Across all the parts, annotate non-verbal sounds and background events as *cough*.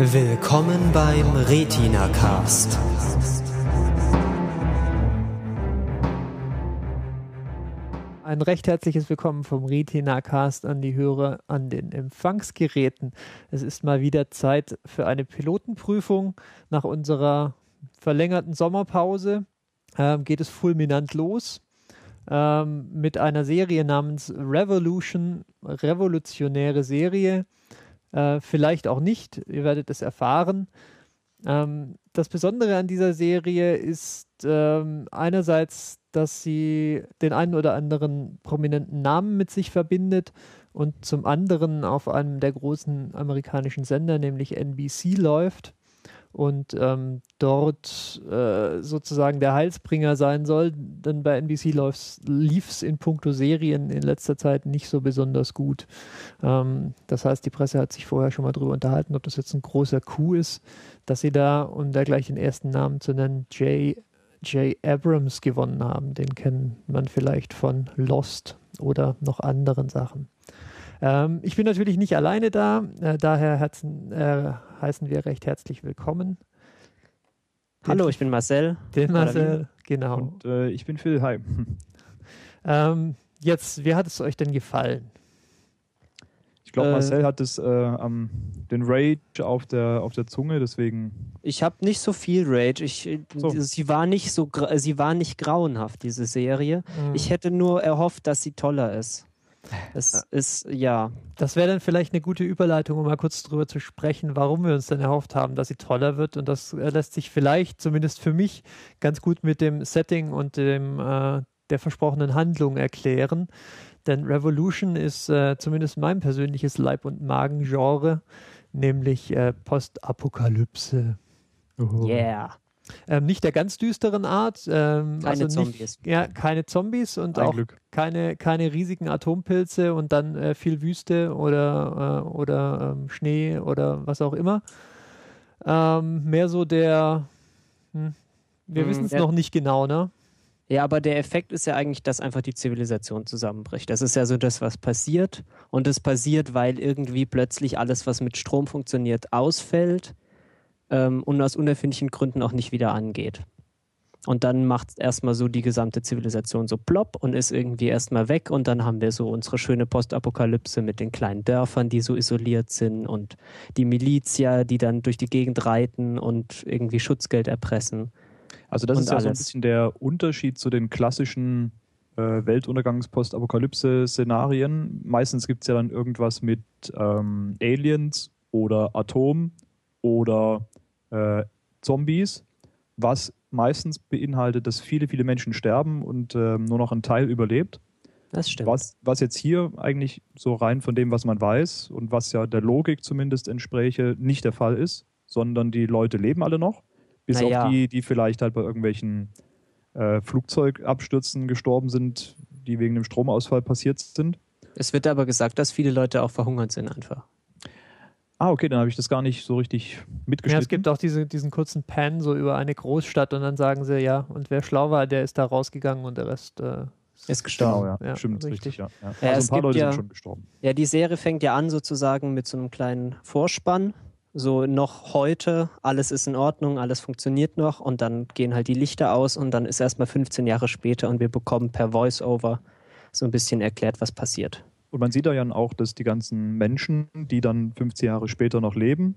Willkommen beim Retina Cast. Ein recht herzliches Willkommen vom Retina Cast an die Hörer an den Empfangsgeräten. Es ist mal wieder Zeit für eine Pilotenprüfung. Nach unserer verlängerten Sommerpause ähm, geht es fulminant los ähm, mit einer Serie namens Revolution, revolutionäre Serie. Äh, vielleicht auch nicht, ihr werdet es erfahren. Ähm, das Besondere an dieser Serie ist ähm, einerseits, dass sie den einen oder anderen prominenten Namen mit sich verbindet und zum anderen auf einem der großen amerikanischen Sender, nämlich NBC, läuft und ähm, dort äh, sozusagen der Heilsbringer sein soll. Denn bei NBC lief es in puncto Serien in letzter Zeit nicht so besonders gut. Ähm, das heißt, die Presse hat sich vorher schon mal darüber unterhalten, ob das jetzt ein großer Coup ist, dass sie da, um da gleich den ersten Namen zu nennen, J. J. Abrams gewonnen haben. Den kennt man vielleicht von Lost oder noch anderen Sachen. Ähm, ich bin natürlich nicht alleine da, äh, daher herzen, äh, heißen wir recht herzlich willkommen. Hallo, ich bin Marcel. Den Marcel, genau. Und äh, ich bin Phil, hi. *laughs* Ähm, jetzt, wie hat es euch denn gefallen? Ich glaube, Marcel hat das, äh, um, den Rage auf der, auf der Zunge, deswegen. Ich habe nicht so viel Rage. Ich, so. Sie war nicht so, sie war nicht grauenhaft, diese Serie. Mhm. Ich hätte nur erhofft, dass sie toller ist. Es ist, ja. Das wäre dann vielleicht eine gute Überleitung, um mal kurz darüber zu sprechen, warum wir uns dann erhofft haben, dass sie toller wird. Und das äh, lässt sich vielleicht, zumindest für mich, ganz gut mit dem Setting und dem, äh, der versprochenen Handlung erklären. Denn Revolution ist äh, zumindest mein persönliches Leib- und Magen-Genre, nämlich äh, Postapokalypse. Oh. Yeah. Ähm, nicht der ganz düsteren Art. Ähm, keine also nicht, Zombies. Ja, keine Zombies und Ein auch Glück. keine, keine riesigen Atompilze und dann äh, viel Wüste oder, äh, oder ähm, Schnee oder was auch immer. Ähm, mehr so der, hm, wir hm, wissen es noch nicht genau, ne? Ja, aber der Effekt ist ja eigentlich, dass einfach die Zivilisation zusammenbricht. Das ist ja so das, was passiert. Und es passiert, weil irgendwie plötzlich alles, was mit Strom funktioniert, ausfällt ähm, und aus unerfindlichen Gründen auch nicht wieder angeht. Und dann macht erstmal so die gesamte Zivilisation so plopp und ist irgendwie erstmal weg. Und dann haben wir so unsere schöne Postapokalypse mit den kleinen Dörfern, die so isoliert sind und die Milizia, die dann durch die Gegend reiten und irgendwie Schutzgeld erpressen. Also das ist ja alles. so ein bisschen der Unterschied zu den klassischen äh, Weltuntergangs-Postapokalypse-Szenarien. Meistens gibt es ja dann irgendwas mit ähm, Aliens oder Atom oder äh, Zombies, was meistens beinhaltet, dass viele, viele Menschen sterben und äh, nur noch ein Teil überlebt. Das stimmt. Was, was jetzt hier eigentlich so rein von dem, was man weiß und was ja der Logik zumindest entspräche, nicht der Fall ist, sondern die Leute leben alle noch. Bis naja. auf die, die vielleicht halt bei irgendwelchen äh, Flugzeugabstürzen gestorben sind, die wegen dem Stromausfall passiert sind. Es wird aber gesagt, dass viele Leute auch verhungert sind einfach. Ah, okay, dann habe ich das gar nicht so richtig mitgeschnitten. Ja, es gibt auch diese, diesen kurzen Pan so über eine Großstadt und dann sagen sie, ja, und wer schlau war, der ist da rausgegangen und der Rest äh, ist gestorben. Genau, ja. Ja, Stimmt, richtig. richtig, ja. ja. Also es ein paar gibt Leute ja- sind schon gestorben. Ja, die Serie fängt ja an sozusagen mit so einem kleinen Vorspann. So noch heute, alles ist in Ordnung, alles funktioniert noch und dann gehen halt die Lichter aus und dann ist erstmal 15 Jahre später und wir bekommen per Voice-Over so ein bisschen erklärt, was passiert. Und man sieht da ja auch, dass die ganzen Menschen, die dann 15 Jahre später noch leben,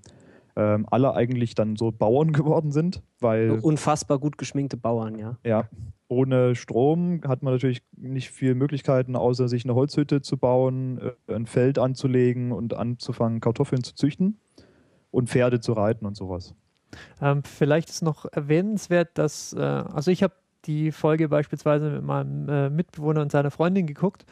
ähm, alle eigentlich dann so Bauern *laughs* geworden sind, weil Unfassbar gut geschminkte Bauern, ja. ja, ohne Strom hat man natürlich nicht viel Möglichkeiten, außer sich eine Holzhütte zu bauen, äh, ein Feld anzulegen und anzufangen, Kartoffeln zu züchten und Pferde zu reiten und sowas. Ähm, vielleicht ist noch erwähnenswert, dass, äh, also ich habe die Folge beispielsweise mit meinem äh, Mitbewohner und seiner Freundin geguckt.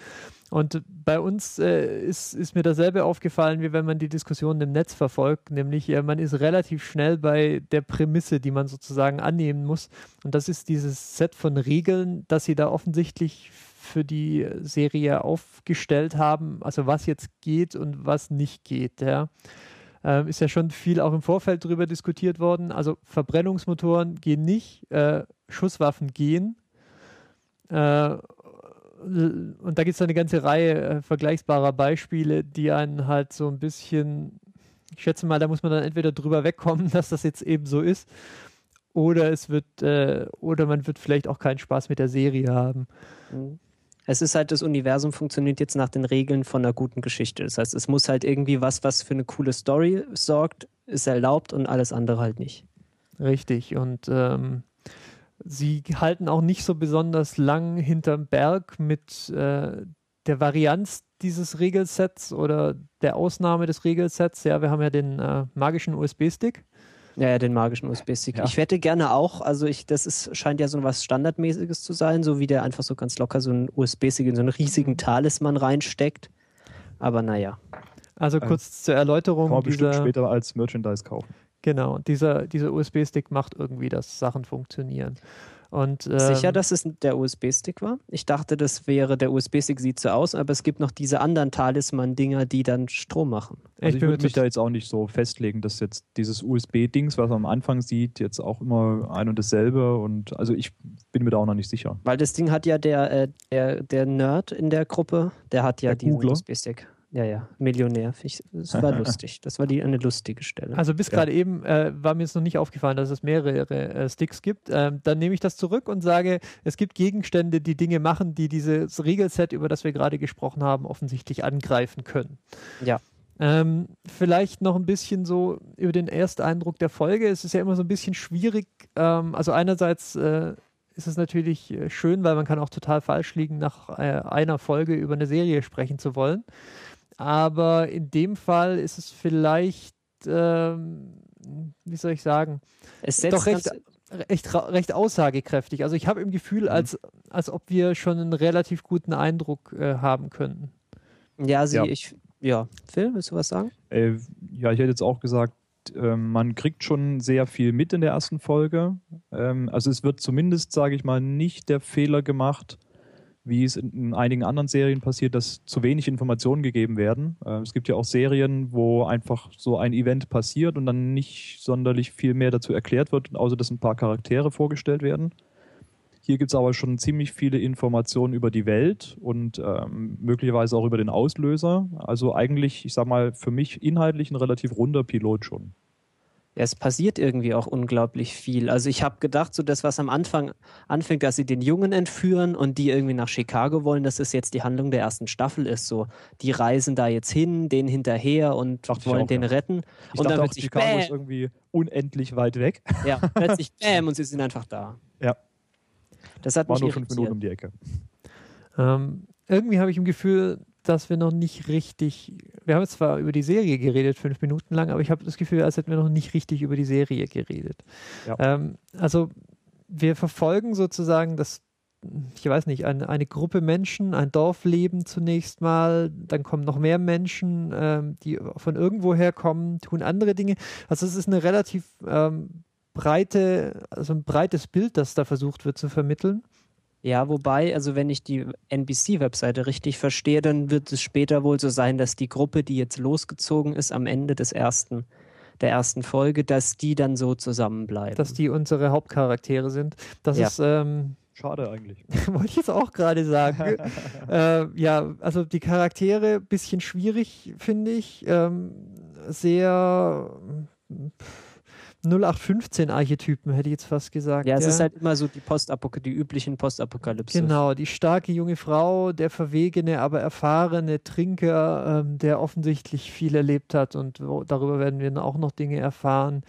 Und bei uns äh, ist, ist mir dasselbe aufgefallen, wie wenn man die Diskussionen im Netz verfolgt, nämlich äh, man ist relativ schnell bei der Prämisse, die man sozusagen annehmen muss. Und das ist dieses Set von Regeln, das sie da offensichtlich für die Serie aufgestellt haben, also was jetzt geht und was nicht geht. Ja. Ähm, ist ja schon viel auch im Vorfeld darüber diskutiert worden. Also Verbrennungsmotoren gehen nicht, äh, Schusswaffen gehen. Äh, und da gibt es eine ganze Reihe äh, vergleichbarer Beispiele, die einen halt so ein bisschen ich schätze mal, da muss man dann entweder drüber wegkommen, *laughs* dass das jetzt eben so ist, oder es wird, äh, oder man wird vielleicht auch keinen Spaß mit der Serie haben. Mhm. Es ist halt, das Universum funktioniert jetzt nach den Regeln von einer guten Geschichte. Das heißt, es muss halt irgendwie was, was für eine coole Story sorgt, ist erlaubt und alles andere halt nicht. Richtig. Und ähm, sie halten auch nicht so besonders lang hinterm Berg mit äh, der Varianz dieses Regelsets oder der Ausnahme des Regelsets. Ja, wir haben ja den äh, magischen USB-Stick. Ja, ja, den magischen USB-Stick. Ja. Ich hätte gerne auch, also ich, das ist, scheint ja so was Standardmäßiges zu sein, so wie der einfach so ganz locker so einen USB-Stick in so einen riesigen Talisman reinsteckt. Aber naja. Also äh, kurz ähm, zur Erläuterung. Kann man bestimmt später als Merchandise kaufen. Genau, dieser, dieser USB-Stick macht irgendwie, dass Sachen funktionieren. Und, ähm, Sicher, dass es der USB-Stick war? Ich dachte, das wäre, der USB-Stick sieht so aus, aber es gibt noch diese anderen Talisman-Dinger, die dann Strom machen. Also ich, ich würde mich da jetzt auch nicht so festlegen, dass jetzt dieses USB-Dings, was man am Anfang sieht, jetzt auch immer ein und dasselbe und also ich bin mir da auch noch nicht sicher. Weil das Ding hat ja der, äh, der, der Nerd in der Gruppe, der hat ja der diesen USB-Stick. Ja, ja, Millionär. Das war *laughs* lustig. Das war die, eine lustige Stelle. Also bis ja. gerade eben äh, war mir jetzt noch nicht aufgefallen, dass es mehrere äh, Sticks gibt. Ähm, dann nehme ich das zurück und sage, es gibt Gegenstände, die Dinge machen, die dieses Regelset, über das wir gerade gesprochen haben, offensichtlich angreifen können. Ja. Ähm, vielleicht noch ein bisschen so über den Ersteindruck der Folge. Es ist ja immer so ein bisschen schwierig. Ähm, also einerseits äh, ist es natürlich äh, schön, weil man kann auch total falsch liegen, nach äh, einer Folge über eine Serie sprechen zu wollen aber in dem Fall ist es vielleicht, ähm, wie soll ich sagen, doch recht, recht, recht aussagekräftig. Also ich habe im Gefühl, mhm. als, als ob wir schon einen relativ guten Eindruck äh, haben könnten. Ja, also ja. ich, ja. Phil, willst du was sagen? Äh, ja, ich hätte jetzt auch gesagt, ähm, man kriegt schon sehr viel mit in der ersten Folge. Ähm, also es wird zumindest, sage ich mal, nicht der Fehler gemacht, wie es in einigen anderen Serien passiert, dass zu wenig Informationen gegeben werden. Äh, es gibt ja auch Serien, wo einfach so ein Event passiert und dann nicht sonderlich viel mehr dazu erklärt wird, außer dass ein paar Charaktere vorgestellt werden. Hier gibt es aber schon ziemlich viele Informationen über die Welt und ähm, möglicherweise auch über den Auslöser. Also eigentlich, ich sag mal, für mich inhaltlich ein relativ runder Pilot schon ja, es passiert irgendwie auch unglaublich viel. Also ich habe gedacht, so das, was am Anfang anfängt, dass sie den Jungen entführen und die irgendwie nach Chicago wollen, dass es jetzt die Handlung der ersten Staffel ist. So, die reisen da jetzt hin, den hinterher und dachte wollen auch, den ja. retten. Ich und dann auch, Chicago bäm. ist irgendwie unendlich weit weg. Ja, *laughs* plötzlich bäm und sie sind einfach da. Ja. Das hat War mich nur fünf Minuten um die Ecke. Ähm, irgendwie habe ich im Gefühl, dass wir noch nicht richtig, wir haben zwar über die Serie geredet, fünf Minuten lang, aber ich habe das Gefühl, als hätten wir noch nicht richtig über die Serie geredet. Ja. Ähm, also wir verfolgen sozusagen das, ich weiß nicht, eine, eine Gruppe Menschen, ein Dorfleben zunächst mal, dann kommen noch mehr Menschen, ähm, die von irgendwoher kommen, tun andere Dinge. Also es ist eine relativ ähm, breite, also ein breites Bild, das da versucht wird zu vermitteln. Ja, wobei, also wenn ich die NBC-Webseite richtig verstehe, dann wird es später wohl so sein, dass die Gruppe, die jetzt losgezogen ist am Ende des ersten, der ersten Folge, dass die dann so zusammenbleiben. Dass die unsere Hauptcharaktere sind. Das ja. ist ähm, *laughs* Schade eigentlich. *laughs* Wollte ich jetzt auch gerade sagen. *laughs* äh, ja, also die Charaktere bisschen schwierig, finde ich. Ähm, sehr. Pff 0815-Archetypen, hätte ich jetzt fast gesagt. Ja, es ja. ist halt immer so die Postapok die üblichen Postapokalypse. Genau, die starke junge Frau, der verwegene, aber erfahrene Trinker, ähm, der offensichtlich viel erlebt hat und darüber werden wir auch noch Dinge erfahren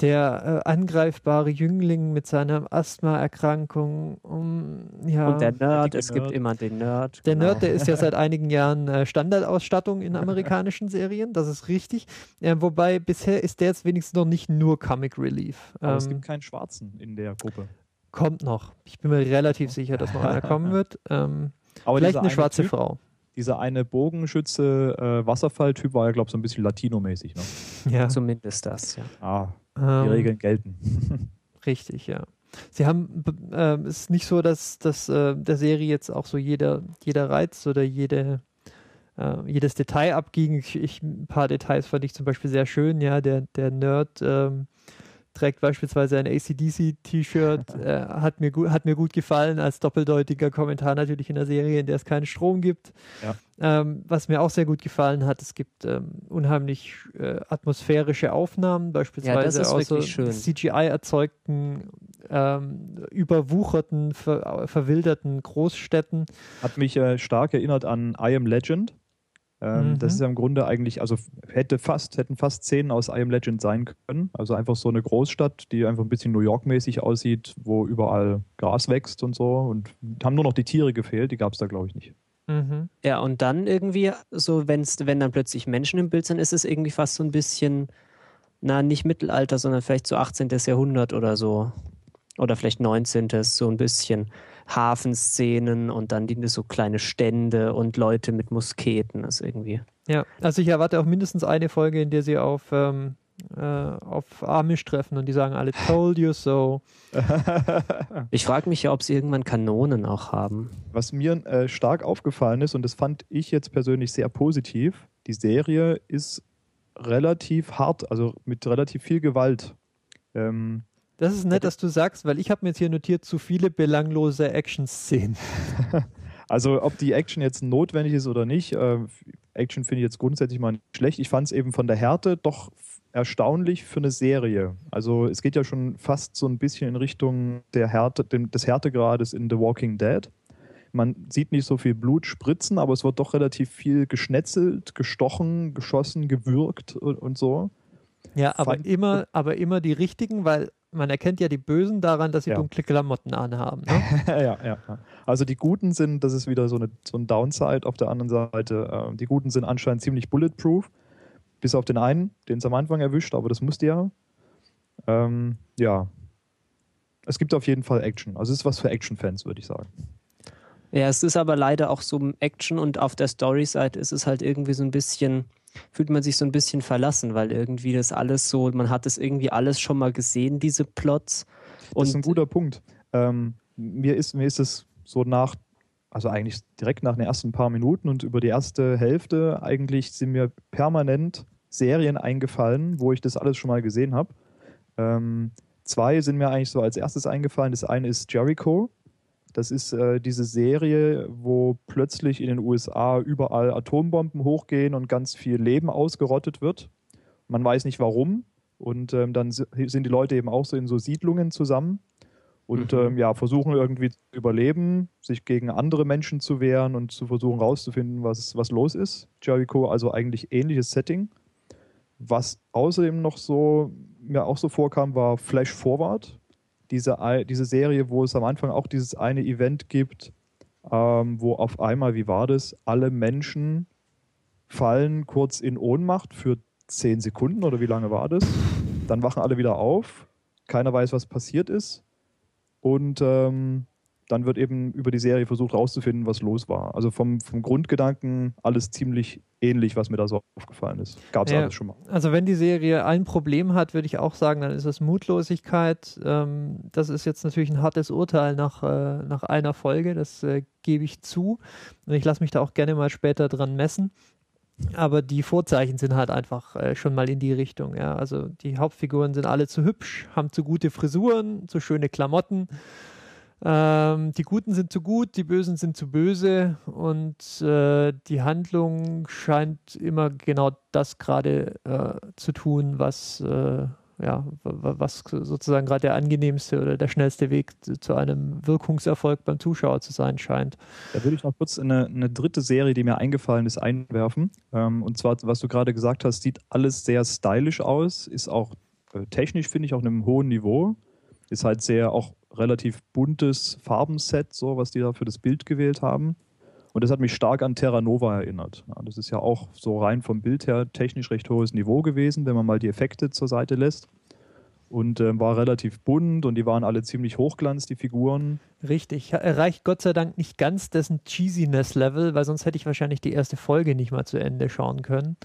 der äh, angreifbare Jüngling mit seiner Asthmaerkrankung. Um, ja, und der Nerd, es Nerd. gibt immer den Nerd. Der genau. Nerd, der ist ja seit einigen Jahren äh, Standardausstattung in amerikanischen Serien, das ist richtig. Äh, wobei bisher ist der jetzt wenigstens noch nicht nur Comic Relief. Aber ähm, es gibt keinen Schwarzen in der Gruppe. Kommt noch. Ich bin mir relativ sicher, dass noch einer kommen wird. Ähm, Aber vielleicht eine schwarze typ, Frau dieser eine Bogenschütze äh, Wasserfalltyp war ja, glaube ich, so ein bisschen Latino-mäßig. Ne? Ja. Zumindest das, ja. Ah, die ähm, Regeln gelten. *laughs* Richtig, ja. Sie haben, äh, es ist nicht so, dass, dass äh, der Serie jetzt auch so jeder, jeder Reiz oder jede, äh, jedes Detail abging. Ich, ich, ein paar Details fand ich zum Beispiel sehr schön, ja, der, der Nerd, ähm, trägt beispielsweise ein ACDC-T-Shirt, *laughs* äh, hat, mir hat mir gut gefallen, als doppeldeutiger Kommentar natürlich in der Serie, in der es keinen Strom gibt. Ja. Ähm, was mir auch sehr gut gefallen hat, es gibt ähm, unheimlich äh, atmosphärische Aufnahmen, beispielsweise ja, aus so CGI erzeugten, ähm, überwucherten, ver verwilderten Großstädten. Hat mich äh, stark erinnert an I Am Legend. Ähm, mhm. Das ist ja im Grunde eigentlich, also hätte fast, hätten fast Szenen aus I Am Legend sein können. Also einfach so eine Großstadt, die einfach ein bisschen New York-mäßig aussieht, wo überall Gras wächst und so. Und haben nur noch die Tiere gefehlt, die gab es da, glaube ich, nicht. Mhm. Ja, und dann irgendwie, so wenn's, wenn dann plötzlich Menschen im Bild sind, ist es irgendwie fast so ein bisschen, na, nicht Mittelalter, sondern vielleicht so 18. Jahrhundert oder so. Oder vielleicht 19. so ein bisschen. Hafenszenen und dann die, so kleine Stände und Leute mit Musketen. Das irgendwie. Ja, also ich erwarte auch mindestens eine Folge, in der sie auf ähm, äh, auf Amish treffen und die sagen alle told you so. *laughs* ich frage mich ja, ob sie irgendwann Kanonen auch haben. Was mir äh, stark aufgefallen ist, und das fand ich jetzt persönlich sehr positiv, die Serie ist relativ hart, also mit relativ viel Gewalt. Ähm, das ist nett, dass du sagst, weil ich habe mir jetzt hier notiert, zu viele belanglose Action-Szenen. *laughs* Also ob die Action jetzt notwendig ist oder nicht, äh, Action finde ich jetzt grundsätzlich mal nicht schlecht. Ich fand es eben von der Härte doch erstaunlich für eine Serie. Also es geht ja schon fast so ein bisschen in Richtung der Härte, des Härtegrades in The Walking Dead. Man sieht nicht so viel Blut spritzen, aber es wird doch relativ viel geschnetzelt, gestochen, geschossen, gewürgt und, und so. Ja, aber Fand immer, aber immer die richtigen, weil man erkennt ja die Bösen daran, dass sie ja. dunkle Klamotten anhaben. Ne? ja, *laughs* ja, ja. Also die Guten sind, das ist wieder so, eine, so ein Downside auf der anderen Seite. Äh, die Guten sind anscheinend ziemlich bulletproof. Bis auf den einen, den es am Anfang erwischt, aber das musste ja. Ähm, ja. Es gibt auf jeden Fall Action. Also es ist was für Action-Fans, würde ich sagen. Ja, es ist aber leider auch so Action und auf der Story-Seite ist es halt irgendwie so ein bisschen, fühlt man sich so ein bisschen verlassen, weil irgendwie das alles so, man hat das irgendwie alles schon mal gesehen, diese Plots. Und das ist ein guter Punkt. Ähm, mir, ist, mir ist es so nach also eigentlich direkt nach den ersten paar Minuten und über die erste Hälfte eigentlich sind mir permanent Serien eingefallen, wo ich das alles schon mal gesehen habe. Ähm, zwei sind mir eigentlich so als erstes eingefallen. Das eine ist Jericho. Das ist äh, diese Serie, wo plötzlich in den USA überall Atombomben hochgehen und ganz viel Leben ausgerottet wird. Man weiß nicht warum. Und ähm, dann sind die Leute eben auch so in so Siedlungen zusammen und mhm. ähm, ja, versuchen irgendwie zu überleben, sich gegen andere Menschen zu wehren und zu versuchen rauszufinden, was, was los ist. Jericho, also eigentlich ähnliches Setting. Was außerdem noch so mir auch so vorkam, war Flash Forward. Diese, diese Serie, wo es am Anfang auch dieses eine Event gibt, ähm, wo auf einmal, wie war das, alle Menschen fallen kurz in Ohnmacht für zehn Sekunden oder wie lange war das? Dann wachen alle wieder auf. Keiner weiß, was passiert ist. Und ähm, dann wird eben über die Serie versucht herauszufinden, was los war. Also vom, vom Grundgedanken alles ziemlich ähnlich, was mir da so aufgefallen ist. Gab es ja, alles schon mal. Also wenn die Serie ein Problem hat, würde ich auch sagen, dann ist es Mutlosigkeit. Ähm, das ist jetzt natürlich ein hartes Urteil nach, äh, nach einer Folge, das äh, gebe ich zu. Und ich lasse mich da auch gerne mal später dran messen. Aber die Vorzeichen sind halt einfach äh, schon mal in die Richtung. Ja. Also die Hauptfiguren sind alle zu hübsch, haben zu gute Frisuren, zu schöne Klamotten. Ähm, die Guten sind zu gut, die Bösen sind zu böse und äh, die Handlung scheint immer genau das gerade äh, zu tun, was, äh, ja, was sozusagen gerade der angenehmste oder der schnellste Weg zu einem Wirkungserfolg beim Zuschauer zu sein scheint. Da würde ich noch kurz eine, eine dritte Serie, die mir eingefallen ist, einwerfen. Ähm, und zwar, was du gerade gesagt hast, sieht alles sehr stylisch aus, ist auch äh, technisch, finde ich, auf einem hohen Niveau. Ist halt sehr auch relativ buntes Farbenset, so was die da für das Bild gewählt haben. Und das hat mich stark an Terra Nova erinnert. Das ist ja auch so rein vom Bild her technisch recht hohes Niveau gewesen, wenn man mal die Effekte zur Seite lässt. Und äh, war relativ bunt und die waren alle ziemlich hochglanz, die Figuren. Richtig, erreicht Gott sei Dank nicht ganz dessen Cheesiness-Level, weil sonst hätte ich wahrscheinlich die erste Folge nicht mal zu Ende schauen können.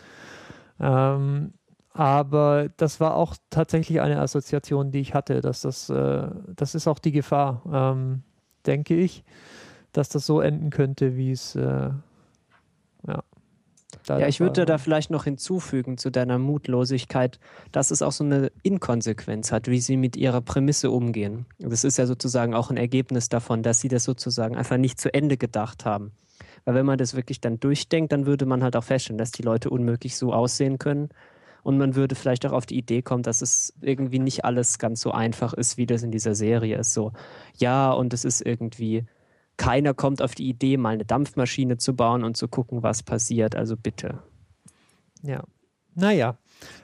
Ähm, aber das war auch tatsächlich eine Assoziation, die ich hatte, dass das, äh, das ist auch die Gefahr, ähm, denke ich, dass das so enden könnte, wie es, äh, ja. Ja, ich würde da vielleicht noch hinzufügen zu deiner Mutlosigkeit, dass es auch so eine Inkonsequenz hat, wie sie mit ihrer Prämisse umgehen. Das ist ja sozusagen auch ein Ergebnis davon, dass sie das sozusagen einfach nicht zu Ende gedacht haben. Weil wenn man das wirklich dann durchdenkt, dann würde man halt auch feststellen, dass die Leute unmöglich so aussehen können. Und man würde vielleicht auch auf die Idee kommen, dass es irgendwie nicht alles ganz so einfach ist, wie das in dieser Serie ist. So, ja, und es ist irgendwie, keiner kommt auf die Idee, mal eine Dampfmaschine zu bauen und zu gucken, was passiert. Also bitte. Ja. Naja.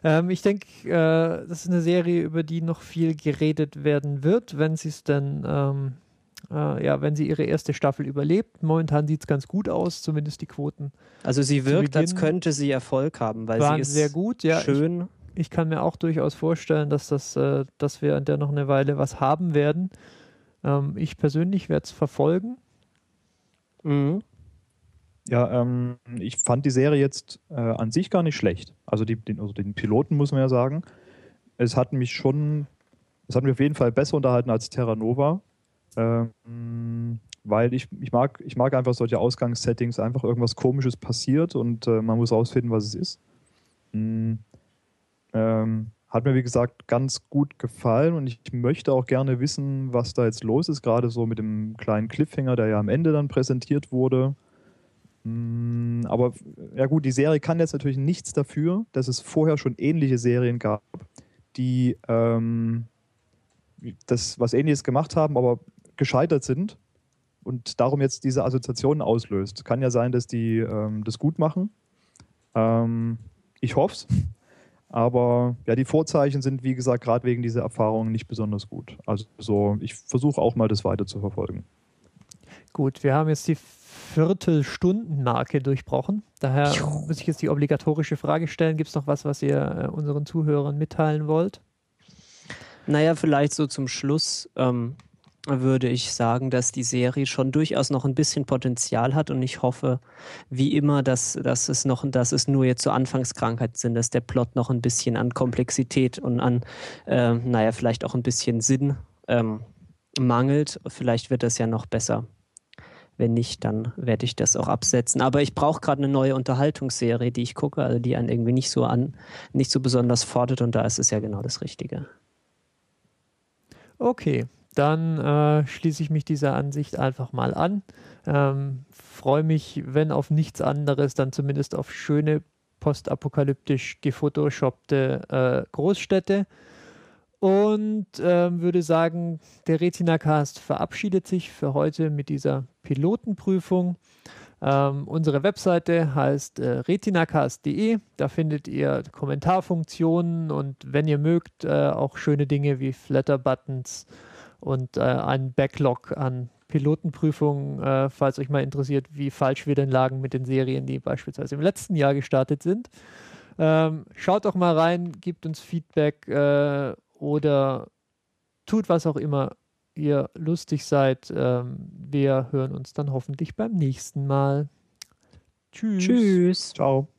Ähm, ich denke, äh, das ist eine Serie, über die noch viel geredet werden wird, wenn sie es denn ähm, äh, ja, wenn sie ihre erste Staffel überlebt. Momentan sieht es ganz gut aus, zumindest die Quoten. Also sie wirkt, als könnte sie Erfolg haben, weil sie ist sehr gut, ja, schön. Ich, ich, kann mir auch durchaus vorstellen, dass, das, äh, dass wir an der noch eine Weile was haben werden. Ähm, ich persönlich werde es verfolgen. Mhm. Ja, ähm, ich fand die Serie jetzt äh, an sich gar nicht schlecht. Also, die, den, also den Piloten muss man ja sagen. Es hat mich schon, es hat mich auf jeden Fall besser unterhalten als Terra Nova. Ähm, weil ich, ich, mag, ich mag einfach solche Ausgangssettings, einfach irgendwas Komisches passiert und äh, man muss rausfinden, was es ist. Mhm. Ähm, hat mir, wie gesagt, ganz gut gefallen und ich möchte auch gerne wissen, was da jetzt los ist, gerade so mit dem kleinen Cliffhanger, der ja am Ende dann präsentiert wurde. Mhm, aber ja gut, die Serie kann jetzt natürlich nichts dafür, dass es vorher schon ähnliche Serien gab, die ähm, das was ähnliches gemacht haben, aber gescheitert sind und darum jetzt diese Assoziationen auslöst. Kann ja sein, dass die ähm, das gut machen. Ähm, ich hoffe es. Aber ja, die Vorzeichen sind, wie gesagt, gerade wegen dieser Erfahrung nicht besonders gut. Also so, ich versuche auch mal das weiter zu verfolgen. Gut, wir haben jetzt die Viertelstundenmarke durchbrochen. Daher muss ich jetzt die obligatorische Frage stellen. Gibt es noch was, was ihr äh, unseren Zuhörern mitteilen wollt? Naja, vielleicht so zum Schluss. Ähm, würde ich sagen, dass die Serie schon durchaus noch ein bisschen Potenzial hat und ich hoffe, wie immer, dass, dass es noch, dass es nur jetzt so Anfangskrankheiten sind, dass der Plot noch ein bisschen an Komplexität und an, äh, naja, vielleicht auch ein bisschen Sinn ähm, mangelt. Vielleicht wird das ja noch besser. Wenn nicht, dann werde ich das auch absetzen. Aber ich brauche gerade eine neue Unterhaltungsserie, die ich gucke, also die einen irgendwie nicht so an, nicht so besonders fordert und da ist es ja genau das Richtige. Okay, dann äh, schließe ich mich dieser Ansicht einfach mal an. Ähm, Freue mich, wenn auf nichts anderes, dann zumindest auf schöne postapokalyptisch gefotoshoppte äh, Großstädte. Und ähm, würde sagen, der Retina-Cast verabschiedet sich für heute mit dieser Pilotenprüfung. Ähm, unsere Webseite heißt äh, retinacast.de. Da findet ihr Kommentarfunktionen und wenn ihr mögt, äh, auch schöne Dinge wie Flatter-Buttons und äh, einen Backlog an Pilotenprüfungen, äh, falls euch mal interessiert, wie falsch wir denn lagen mit den Serien, die beispielsweise im letzten Jahr gestartet sind. Ähm, schaut doch mal rein, gebt uns Feedback äh, oder tut was auch immer ihr lustig seid. Ähm, wir hören uns dann hoffentlich beim nächsten Mal. Tschüss. Tschüss. Ciao.